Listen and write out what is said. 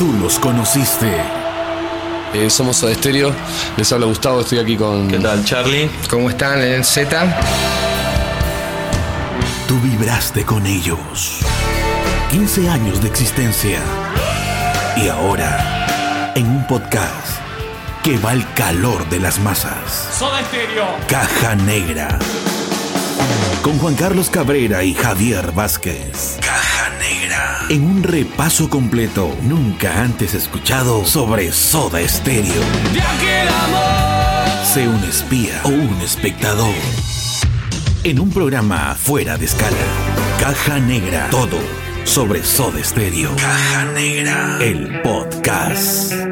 tú los conociste. Eh, somos Soda Stereo, les habla Gustavo, estoy aquí con... ¿Qué tal, Charlie? ¿Cómo están en Z? Tú vibraste con ellos. 15 años de existencia. Y ahora, en un podcast que va al calor de las masas. Soda Stereo. Caja Negra. Con Juan Carlos Cabrera y Javier Vázquez. Caja Negra. En un repaso completo, nunca antes escuchado sobre Soda Stereo. Sé un espía o un espectador. En un programa fuera de escala. Caja Negra. Todo sobre Soda Stereo. Caja Negra. El podcast.